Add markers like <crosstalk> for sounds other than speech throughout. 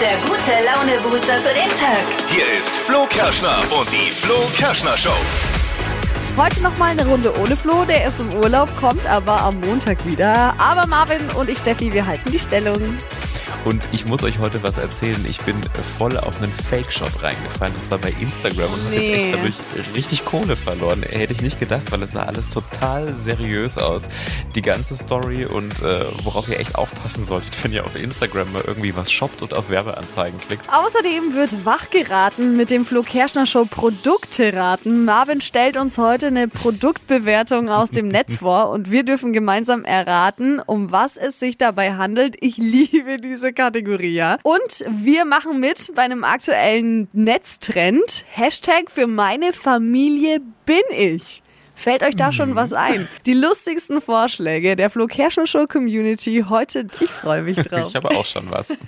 der gute Laune-Booster für den Tag. Hier ist Flo Kerschner und die Flo Kerschner Show. Heute noch mal eine Runde ohne Flo, der ist im Urlaub, kommt aber am Montag wieder. Aber Marvin und ich, Steffi, wir halten die Stellung. Und ich muss euch heute was erzählen. Ich bin voll auf einen Fake-Shop reingefallen. Und zwar bei Instagram und habe jetzt Nee. echt dadurch richtig Kohle verloren. Hätte ich nicht gedacht, weil es sah alles total seriös aus. Die ganze Story und äh, worauf ihr echt aufpassen solltet, wenn ihr auf Instagram mal irgendwie was shoppt und auf Werbeanzeigen klickt. Außerdem wird wachgeraten mit dem Flo Kerschner Show Produkte raten. Marvin stellt uns heute eine Produktbewertung aus dem Netz vor und wir dürfen gemeinsam erraten, um was es sich dabei handelt. Ich liebe diese Kategorie, ja. Und wir machen mit bei einem aktuellen Netztrend. Hashtag für meine Familie bin ich. Fällt euch da schon was ein? Die lustigsten Vorschläge der Flo Kerschner Show Community heute. Ich freue mich <laughs> drauf. Ich habe auch schon was.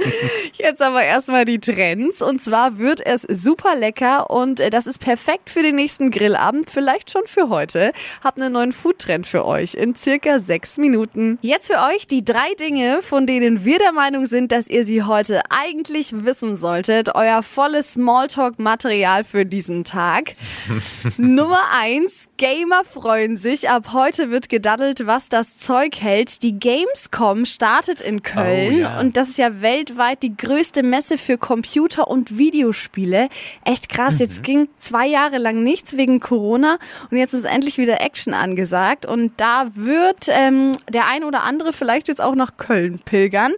<laughs> Jetzt aber erstmal die Trends. Und zwar wird es super lecker und äh, das ist perfekt für den nächsten Grillabend, vielleicht schon für heute. Hab einen neuen Foodtrend für euch in circa sechs Minuten. Jetzt für euch die drei Dinge, von denen wir der Meinung sind, dass ihr sie heute eigentlich wissen solltet. Euer volles Smalltalk-Material für diesen Tag. <laughs> Nummer eins. Gamer freuen sich. Ab heute wird gedaddelt, was das Zeug hält. Die Gamescom startet in Köln Oh, ja. und das ist ja weltweit die größte Messe für Computer- und Videospiele. Echt krass. Mhm. Jetzt ging zwei Jahre lang nichts wegen Corona und jetzt ist endlich wieder Action angesagt. Und da wird ähm, der ein oder andere vielleicht jetzt auch nach Köln pilgern.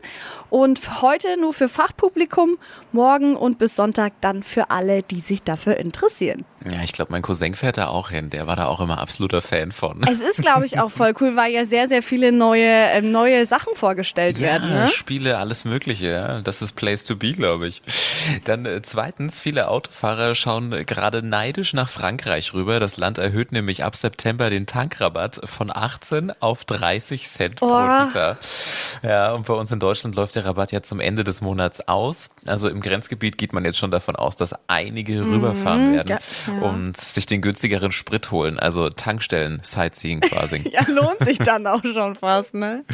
Und heute nur für Fachpublikum, morgen und bis Sonntag dann für alle, die sich dafür interessieren. Ja, ich glaube, mein Cousin fährt da auch hin. Der war da auch immer absoluter Fan von. Es ist, glaube ich, auch voll cool, weil ja sehr, sehr viele neue, ähm, neue Sachen vorgestellt werden. Ne? Spiele, alles Mögliche, ja. Das ist Place to be, glaube ich. Dann äh, zweitens, viele Autofahrer schauen äh, gerade neidisch nach Frankreich rüber. Das Land erhöht nämlich ab September den Tankrabatt von 18 auf 30 Cent pro Oh. Liter. Ja, und bei uns in Deutschland läuft der Rabatt ja zum Ende des Monats aus. Also im Grenzgebiet geht man jetzt schon davon aus, dass einige rüberfahren werden ja, ja. und sich den günstigeren Sprit holen. Also Tankstellen, Sightseeing quasi. <laughs> Ja, lohnt sich dann auch schon fast, ne?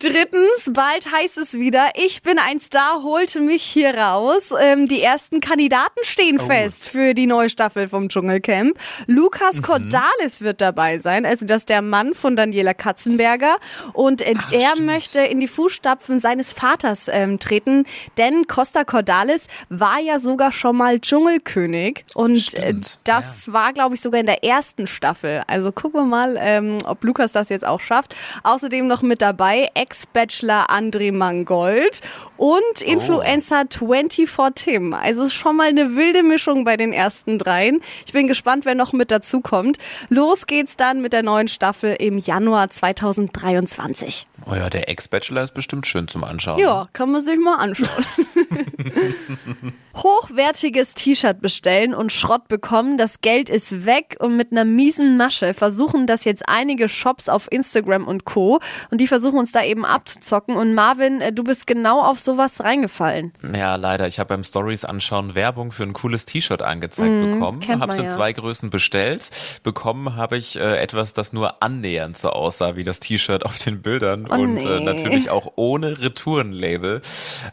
Drittens, bald heißt es wieder, ich bin ein Star, holte mich hier raus. Ähm, die ersten Kandidaten stehen fest für die neue Staffel vom Dschungelcamp. Lukas Cordalis wird dabei sein, also das ist der Mann von Daniela Katzenberger. Und äh, er stimmt. möchte in die Fußstapfen seines Vaters ähm, treten, denn Costa Cordalis war ja sogar schon mal Dschungelkönig. Und äh, das war, glaube ich, sogar in der ersten Staffel. Also gucken wir mal, ähm, ob Lukas das jetzt auch schafft. Außerdem noch mit dabei Ex-Bachelor André Mangold und Influencer 24 Tim. Also ist schon mal eine wilde Mischung bei den ersten dreien. Ich bin gespannt, wer noch mit dazu kommt. Los geht's dann mit der neuen Staffel im Januar 2023. Oh ja, der Ex-Bachelor ist bestimmt schön zum Anschauen. Ja, kann man sich mal anschauen. <laughs> Hochwertiges T-Shirt bestellen und Schrott bekommen, das Geld ist weg und mit einer miesen Masche versuchen das jetzt einige Shops auf Instagram und Co. Und die versuchen uns da eben abzuzocken. Und Marvin, äh, du bist genau auf sowas reingefallen. Ja, leider. Ich habe beim Stories anschauen Werbung für ein cooles T-Shirt angezeigt bekommen. Mhm, kennt Habe es in ja. zwei Größen bestellt. Bekommen habe ich äh, etwas, das nur annähernd so aussah wie das T-Shirt auf den Bildern und äh, Oh nee. natürlich auch ohne Retourenlabel.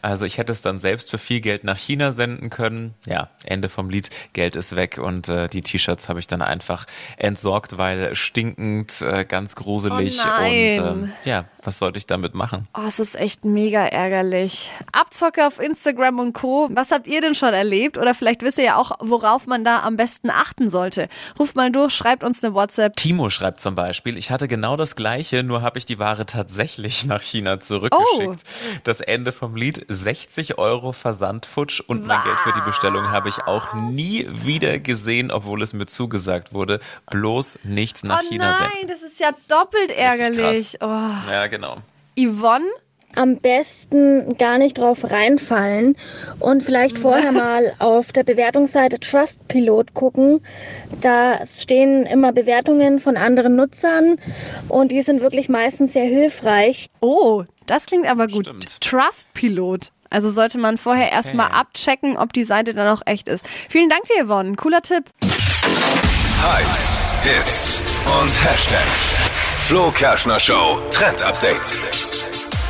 Also ich hätte es dann selbst für viel Geld nach China senden können. Ja, Ende vom Lied. Geld ist weg und äh, die T-Shirts habe ich dann einfach entsorgt, weil stinkend, äh, ganz gruselig Oh und ähm, ja, was sollte ich damit machen? Oh, es ist echt mega ärgerlich. Abzocke auf Instagram und Co. Was habt ihr denn schon erlebt? Oder vielleicht wisst ihr ja auch, worauf man da am besten achten sollte. Ruft mal durch, schreibt uns eine WhatsApp. Timo schreibt zum Beispiel, ich hatte genau das gleiche, nur habe ich die Ware tatsächlich <laughs> nach China zurückgeschickt. Das Ende vom Lied 60 Euro Versandfutsch und mein Geld für die Bestellung habe ich auch nie wieder gesehen, obwohl es mir zugesagt wurde. Bloß nicht nach oh China nein, senden. das ist ja doppelt ärgerlich. Oh. Ja, genau. Yvonne? am besten gar nicht drauf reinfallen und vielleicht vorher <laughs> mal auf der Bewertungsseite Trustpilot gucken. Da stehen immer Bewertungen von anderen Nutzern und die sind wirklich meistens sehr hilfreich. Oh, das klingt aber gut. Stimmt. Trust-Pilot. Also sollte man vorher erstmal abchecken, ob die Seite dann auch echt ist. Vielen Dank dir, Yvonne. Cooler Tipp. Hypes, Hits und Hashtags. Flo Kerschner Show Trend Update.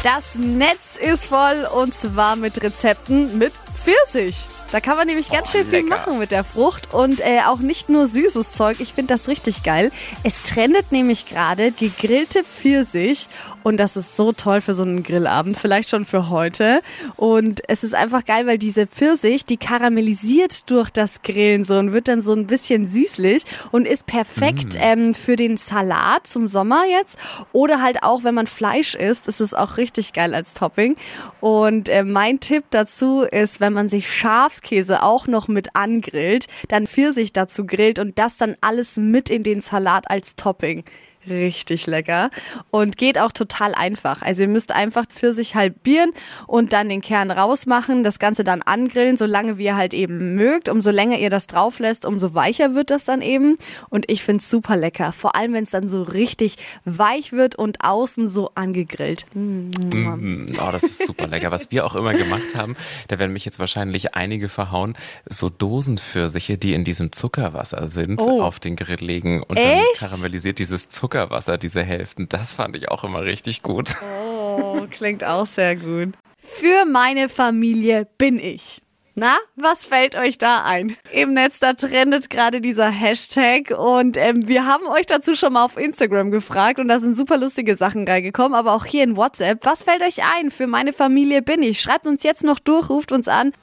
Das Netz ist voll und zwar mit Rezepten mit Pfirsich. Da kann man nämlich ganz Oh, schön viel lecker. machen mit der Frucht und äh, auch nicht nur süßes Zeug. Ich finde das richtig geil. Es trendet nämlich gerade gegrillte Pfirsich und das ist so toll für so einen Grillabend, vielleicht schon für heute. Und es ist einfach geil, weil diese Pfirsich, die karamellisiert durch das Grillen so und wird dann so ein bisschen süßlich und ist perfekt ähm, für den Salat zum Sommer jetzt oder halt auch, wenn man Fleisch isst, ist es auch richtig geil als Topping. Und äh, mein Tipp dazu ist, wenn man sich Schafskäse auch noch mit angrillt, dann Pfirsich dazu grillt und das dann alles mit in den Salat als Topping. Richtig lecker und geht auch total einfach. Also ihr müsst einfach Pfirsich halbieren und dann den Kern rausmachen, das Ganze dann angrillen, solange wie ihr halt eben mögt. Umso länger ihr das drauf lässt, umso weicher wird das dann eben. Und ich find's super lecker. Vor allem, wenn es dann so richtig weich wird und außen so angegrillt. Mm, Oh, das ist super lecker. Was wir auch immer gemacht haben, da werden mich jetzt wahrscheinlich einige verhauen, so Dosenpfirsiche, die in diesem Zuckerwasser sind, Oh. auf den Grill legen und Echt? dann karamellisiert dieses Zuckerwasser, diese Hälften. Das fand ich auch immer richtig gut. Oh, klingt auch sehr gut. Für meine Familie bin ich. Na, was fällt euch da ein? Im Netz, da trendet gerade dieser Hashtag und ähm, wir haben euch dazu schon mal auf Instagram gefragt und da sind super lustige Sachen reingekommen, aber auch hier in WhatsApp. Was fällt euch ein? Für meine Familie bin ich. Schreibt uns jetzt noch durch, ruft uns an. <laughs>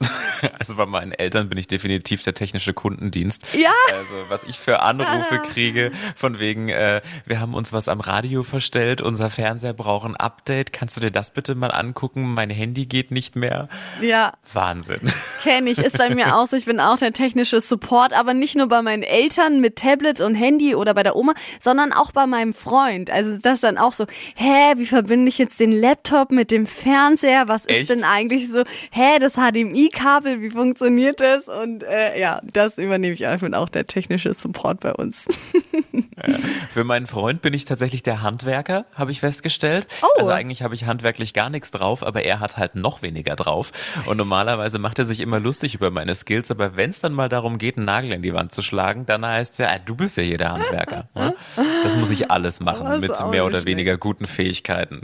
Also bei meinen Eltern bin ich definitiv der technische Kundendienst. Ja. Also was ich für Anrufe kriege, von wegen, äh, wir haben uns was am Radio verstellt, unser Fernseher braucht ein Update. Kannst du dir das bitte mal angucken? Mein Handy geht nicht mehr. Ja, Wahnsinn. Kenne ich. Ist bei mir auch so. Ich bin auch der technische Support, aber nicht nur bei meinen Eltern mit Tablet und Handy oder bei der Oma, sondern auch bei meinem Freund. Also das dann auch so, hä, wie verbinde ich jetzt den Laptop mit dem Fernseher? Was Echt? ist denn eigentlich so? Hä, das HDMI-Kabel, wie funktioniert das? Und äh, ja, das übernehme ich bin auch der technische Support bei uns. <laughs> <laughs> Für meinen Freund bin ich tatsächlich der Handwerker, habe ich festgestellt. Oh. Also eigentlich habe ich handwerklich gar nichts drauf, aber er hat halt noch weniger drauf. Und normalerweise macht er sich immer lustig über meine Skills, aber wenn es dann mal darum geht, einen Nagel in die Wand zu schlagen, dann heißt es ja, ah, du bist ja hier der Handwerker. <laughs> Das muss ich alles machen mit mehr oder schlecht. weniger guten Fähigkeiten.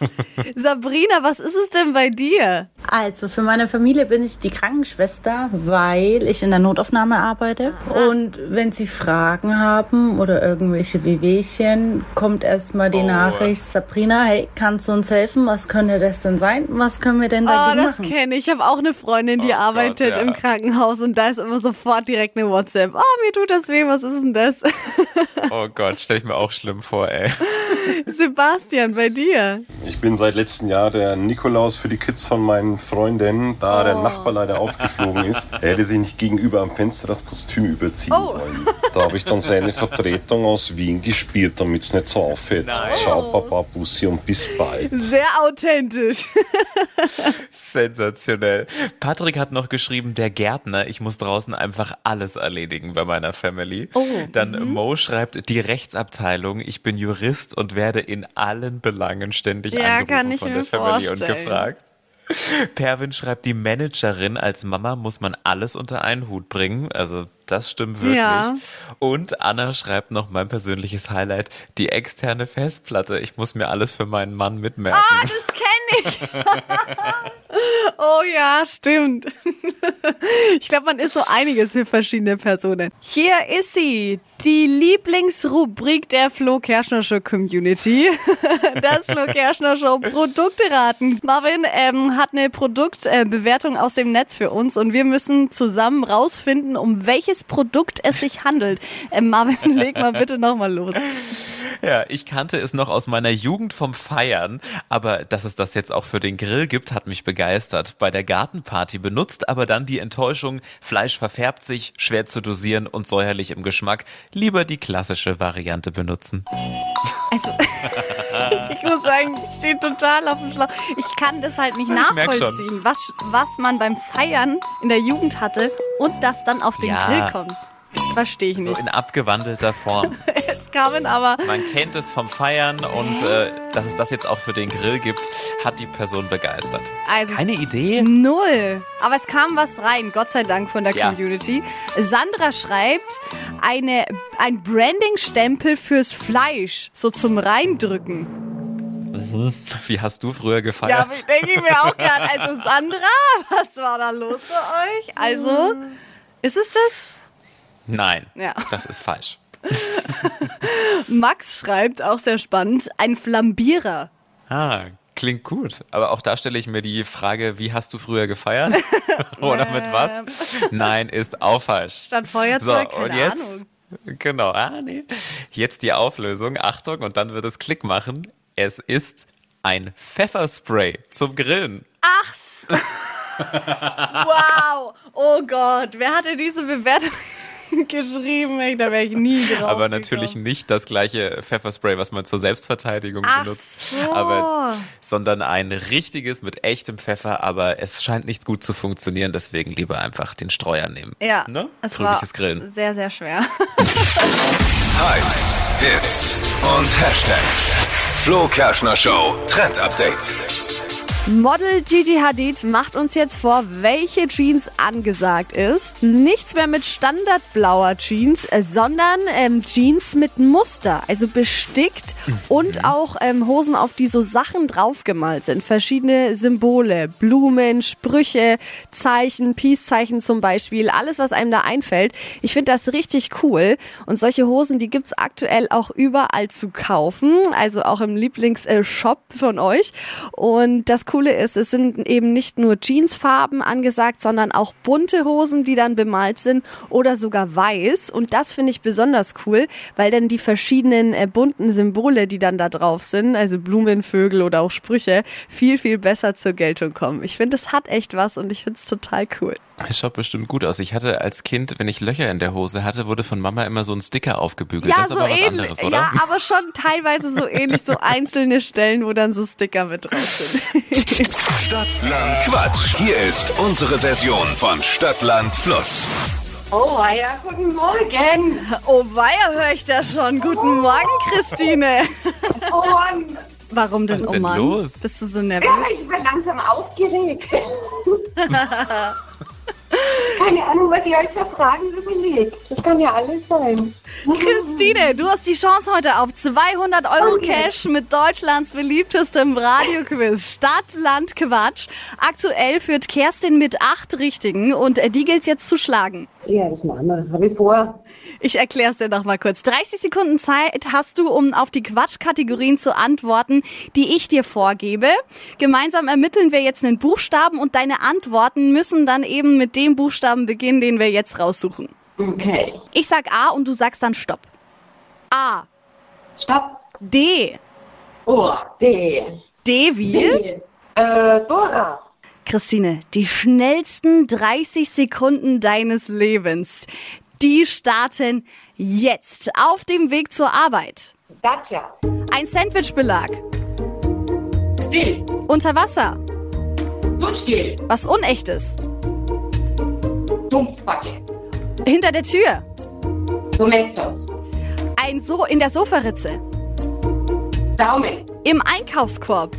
<laughs> Sabrina, was ist es denn bei dir? Also für meine Familie bin ich die Krankenschwester, weil ich in der Notaufnahme arbeite. Und wenn sie Fragen haben oder irgendwelche Wehwehchen, kommt erstmal die Oh. Nachricht, Sabrina, hey, kannst du uns helfen? Was könnte das denn sein? Was können wir denn Oh, dagegen das machen? kenne ich. Ich habe auch eine Freundin, die Oh Gott, arbeitet ja. im Krankenhaus und da ist immer sofort direkt eine WhatsApp. Oh, mir tut das weh, was ist denn das? <laughs> Oh Gott, stell ich mir auch schlimm vor, ey. Sebastian, bei dir. Ich bin seit letztem Jahr der Nikolaus für die Kids von meinen Freundinnen, da der Nachbar leider aufgeflogen ist. Er <laughs> hätte sich nicht gegenüber am Fenster das Kostüm überziehen Oh. sollen. Da habe ich dann seine Vertretung aus Wien gespielt, damit es nicht so auffällt. Nein. Ciao, Papa, Bussi und bis bald. Sehr authentisch. <laughs> Sensationell. Patrick hat noch geschrieben, der Gärtner, ich muss draußen einfach alles erledigen bei meiner Family. Oh, Dann Mo schreibt, die Rechtsabteilung, ich bin Jurist und werde in allen Belangen ständig Ja, angerufen kann ich von der Family und vorstellen. gefragt. <laughs> Pervin schreibt, die Managerin als Mama muss man alles unter einen Hut bringen. Also das stimmt wirklich. Ja. Und Anna schreibt noch mein persönliches Highlight, die externe Festplatte. Ich muss mir alles für meinen Mann mitmerken. Ah, das kenne ich. <laughs> oh ja, stimmt. <laughs> ich glaube, man ist so einiges für verschiedene Personen. Hier ist sie, die Lieblingsrubrik der Flo Kerschner Show Community. <laughs> Das Flo Kerschner Show Produkte raten. Marvin ähm, hat eine Produktbewertung aus dem Netz für uns und wir müssen zusammen rausfinden, um welches Produkt es sich handelt. Ähm, Marvin, <laughs> leg mal bitte nochmal los. Ja, ich kannte es noch aus meiner Jugend vom Feiern, aber dass es das jetzt auch für den Grill gibt, hat mich begeistert. Bei der Gartenparty benutzt, aber dann die Enttäuschung, Fleisch verfärbt sich, schwer zu dosieren und säuerlich im Geschmack. Lieber die klassische Variante benutzen. Also, <laughs> ich muss sagen, ich stehe total auf dem Schlauch. Ich kann das halt nicht Ich nachvollziehen, was, was man beim Feiern in der Jugend hatte und das dann auf den Ja. Grill kommt. Verstehe ich So nicht. in abgewandelter Form. <laughs> Es kamen aber Man kennt es vom Feiern und äh, dass es das jetzt auch für den Grill gibt, hat die Person begeistert. Also- Keine Idee? null. Aber es kam was rein, Gott sei Dank von der Ja. Community. Sandra schreibt, eine, ein Branding-Stempel fürs Fleisch, so zum Reindrücken. Wie hast du früher Ja, gefeiert? ich denke mir auch gerade. Also Sandra, <laughs> was war da los bei euch? Also, ist es das? Nein, Ja. das ist falsch. <laughs> Max schreibt, auch sehr spannend, ein Flambierer. Ah, klingt gut. Aber auch da stelle ich mir die Frage, wie hast du früher gefeiert? <laughs> Oder mit was? Nein, ist auch falsch. Statt Feuerzeug, keine und jetzt, Ahnung. Genau, ah, nee. Jetzt die Auflösung. Achtung, und dann wird es Klick machen. Es ist ein Pfefferspray zum Grillen. Ach, s- <laughs> wow, oh Gott, wer hatte diese Bewertung <laughs> geschrieben? Ey, da wäre ich nie drauf Aber natürlich gekommen. nicht das gleiche Pfefferspray, was man zur Selbstverteidigung Ach benutzt. so. Aber, sondern ein richtiges mit echtem Pfeffer, aber es scheint nicht gut zu funktionieren, deswegen lieber einfach den Streuer nehmen. Ja, Ne? es war Fröhliches Grillen. sehr, sehr schwer. <laughs> Hypes, Hits und Hashtags. Flo Kerschner Show Trend Update. Model Gigi Hadid macht uns jetzt vor, welche Jeans angesagt ist. Nichts mehr mit standardblauer Jeans, äh, sondern ähm, Jeans mit Muster, also bestickt und auch ähm, Hosen, auf die so Sachen draufgemalt sind. Verschiedene Symbole, Blumen, Sprüche, Zeichen, Peace-Zeichen zum Beispiel, alles, was einem da einfällt. Ich finde das richtig cool. Und solche Hosen, die gibt's aktuell auch überall zu kaufen, also auch im Lieblingsshop von euch. Und das Coole ist, es sind eben nicht nur Jeansfarben angesagt, sondern auch bunte Hosen, die dann bemalt sind oder sogar weiß. Und das finde ich besonders cool, weil dann die verschiedenen äh, bunten Symbole, die dann da drauf sind, also Blumen, Vögel oder auch Sprüche, viel, viel besser zur Geltung kommen. Ich finde, es hat echt was und ich finde es total cool. Es schaut bestimmt gut aus. Ich hatte als Kind, wenn ich Löcher in der Hose hatte, wurde von Mama immer so ein Sticker aufgebügelt. das ist aber was anderes, oder? Ja, aber <laughs> schon teilweise so ähnlich, so einzelne Stellen, wo dann so Sticker mit drauf sind. <laughs> Stadtland Quatsch. Hier ist unsere Version von Stadtland Fluss. Oh, ja, guten Morgen. Oh weia, höre ich da schon. Guten Morgen, Christine. Oh Mann, Warum denn, Was oh denn Mann? los? Bist du so nervös? ja, ich bin langsam aufgeregt. <laughs> Keine Ahnung, was ihr euch für Fragen überlegt. Das kann ja alles sein. Christine, du hast die Chance heute auf 200 Euro Okay. Cash mit Deutschlands beliebtestem Radioquiz Stadt, Land, Quatsch. Aktuell führt Kerstin mit acht Richtigen und äh, die gilt jetzt zu schlagen. Ja, das machen wir. Habe ich vor. Ich erkläre es dir noch mal kurz. 30 Sekunden Zeit hast du, um auf die Quatschkategorien zu antworten, die ich dir vorgebe. Gemeinsam ermitteln wir jetzt einen Buchstaben und deine Antworten müssen dann eben mit dem Buchstaben beginnen, den wir jetzt raussuchen. Okay. Ich sag A und du sagst dann Stopp. A, Stopp. D, Oh, D. D wie? D. Äh, Dora. Christine, die schnellsten 30 Sekunden deines Lebens, die starten jetzt auf dem Weg zur Arbeit. Dacia. Ein Sandwichbelag. Still. Unter Wasser. Duschgel. Was Unechtes. Dumpfbacke. Hinter der Tür. Domestos. Ein So in der Sofaritze. Daumen. Im Einkaufskorb.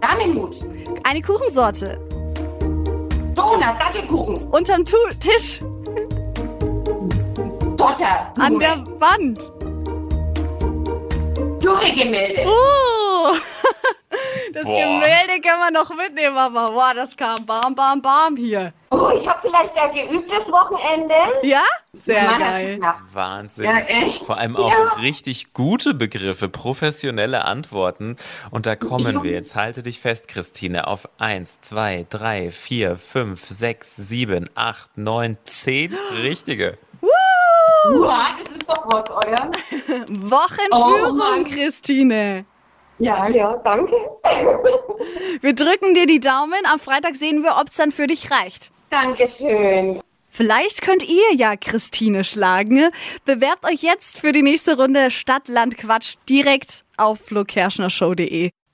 Damenhut. Eine Kuchensorte. Donut. Dattelkuchen. Unterm tu Tisch. Dotter. An der Wand. Dürregemälde. Oh. <laughs> Das Boah. Gemälde kann man noch mitnehmen, aber boah, das kam bam, bam, bam hier. Oh, ich habe vielleicht ein geübtes Wochenende. Ja? Sehr Meiner geil. Wahnsinn. Ja, echt? Vor allem auch Ja. richtig gute Begriffe, professionelle Antworten. Und da kommen Ich- wir. Jetzt halte dich fest, Christine, auf 1, 2, 3, 4, 5, 6, 7, 8, 9, 10 richtige. Uah, das ist doch was, euer. <laughs> Wochenführung, Oh. Christine. Ja, ja, danke. <laughs> Wir drücken dir die Daumen. Am Freitag sehen wir, ob es dann für dich reicht. Dankeschön. Vielleicht könnt ihr ja Christine schlagen. Bewerbt euch jetzt für die nächste Runde Stadt, Land, Quatsch direkt auf flokerschnershow.de.